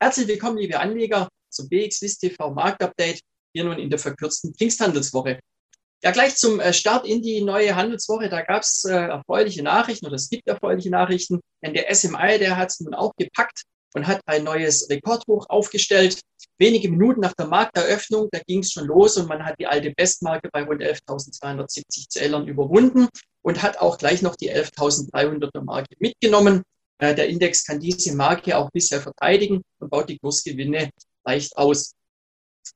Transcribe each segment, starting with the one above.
Herzlich willkommen, liebe Anleger, zum BXWIST TV Marktupdate, hier nun in der verkürzten Pfingsthandelswoche. Ja, gleich zum äh, Start in die neue Handelswoche, da gab es äh, erfreuliche Nachrichten oder es gibt erfreuliche Nachrichten, denn der SMI, der hat es nun auch gepackt und hat ein neues Rekordhoch aufgestellt. Wenige Minuten nach der Markteröffnung, da ging es schon los und man hat die alte Bestmarke bei rund 11.270 Zählern überwunden und hat auch gleich noch die 11.300er Marke mitgenommen. Äh, der Index kann diese Marke auch bisher verteidigen und baut die Kursgewinne leicht aus.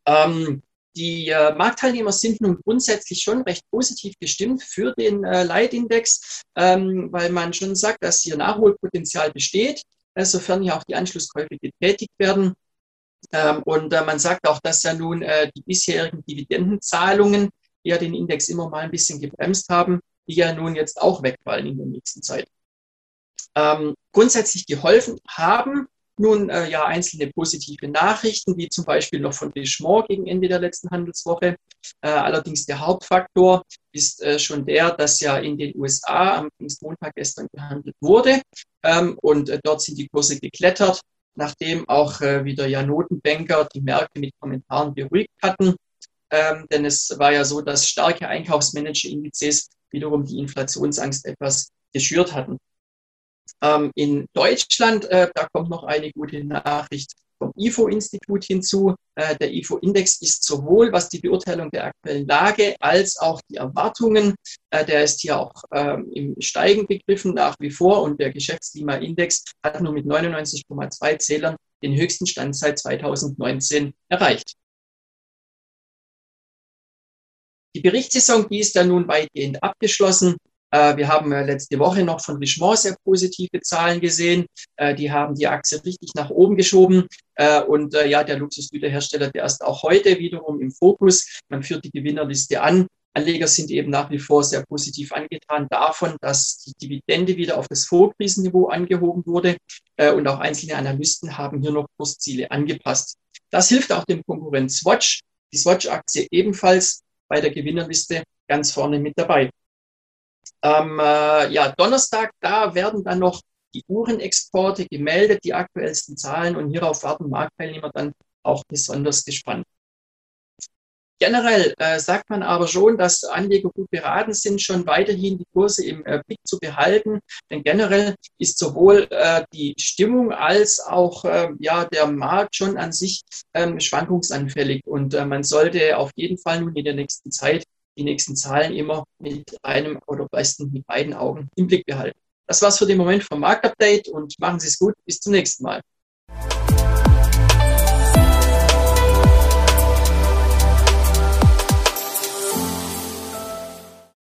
Ähm, die äh, Marktteilnehmer sind nun grundsätzlich schon recht positiv gestimmt für den äh, Leitindex, ähm, weil man schon sagt, dass hier Nachholpotenzial besteht, äh, sofern hier auch die Anschlusskäufe getätigt werden. Ähm, und äh, man sagt auch, dass ja nun äh, die bisherigen Dividendenzahlungen, die ja den Index immer mal ein bisschen gebremst haben, die ja nun jetzt auch wegfallen in der nächsten Zeit ähm, grundsätzlich geholfen haben. Nun äh, ja einzelne positive Nachrichten, wie zum Beispiel noch von Richemont gegen Ende der letzten Handelswoche. Äh, allerdings der Hauptfaktor ist äh, schon der, dass ja in den USA am Pfingstmontag gestern gehandelt wurde ähm, und äh, dort sind die Kurse geklettert, nachdem auch äh, wieder ja Notenbanker die Märkte mit Kommentaren beruhigt hatten. Ähm, denn es war ja so, dass starke Einkaufsmanager-Indizes wiederum die Inflationsangst etwas geschürt hatten. Ähm, in Deutschland, äh, da kommt noch eine gute Nachricht vom IFO-Institut hinzu. Äh, der IFO-Index ist sowohl, was die Beurteilung der aktuellen Lage als auch die Erwartungen, äh, der ist hier auch ähm, im Steigen begriffen nach wie vor und der Geschäftsklima-Index hat nur mit 99,2 Zählern den höchsten Stand seit 2019 erreicht. Die Berichtssaison, die ist ja nun weitgehend abgeschlossen. Äh, wir haben äh, letzte Woche noch von Richemont sehr positive Zahlen gesehen. Äh, die haben die Aktie richtig nach oben geschoben. Und ja, der Luxusgüterhersteller, der ist auch heute wiederum im Fokus. Man führt die Gewinnerliste an. Anleger sind eben nach wie vor sehr positiv angetan davon, dass die Dividende wieder auf das Vorkrisenniveau angehoben wurde. Und auch einzelne Analysten haben hier noch Kursziele angepasst. Das hilft auch dem Konkurrent Swatch. Die Swatch-Aktie ebenfalls bei der Gewinnerliste ganz vorne mit dabei. Am äh, ja, Donnerstag, da werden dann noch die Uhrenexporte gemeldet, die aktuellsten Zahlen und hierauf warten Marktteilnehmer dann auch besonders gespannt. Generell äh, sagt man aber schon, dass Anleger gut beraten sind, schon weiterhin die Kurse im äh, Blick zu behalten. Denn generell ist sowohl äh, die Stimmung als auch äh, ja, der Markt schon an sich ähm, schwankungsanfällig. Und äh, man sollte auf jeden Fall nun in der nächsten Zeit die nächsten Zahlen immer mit einem oder besten mit beiden Augen im Blick behalten. Das war's für den Moment vom Marktupdate und machen Sie es gut. Bis zum nächsten Mal.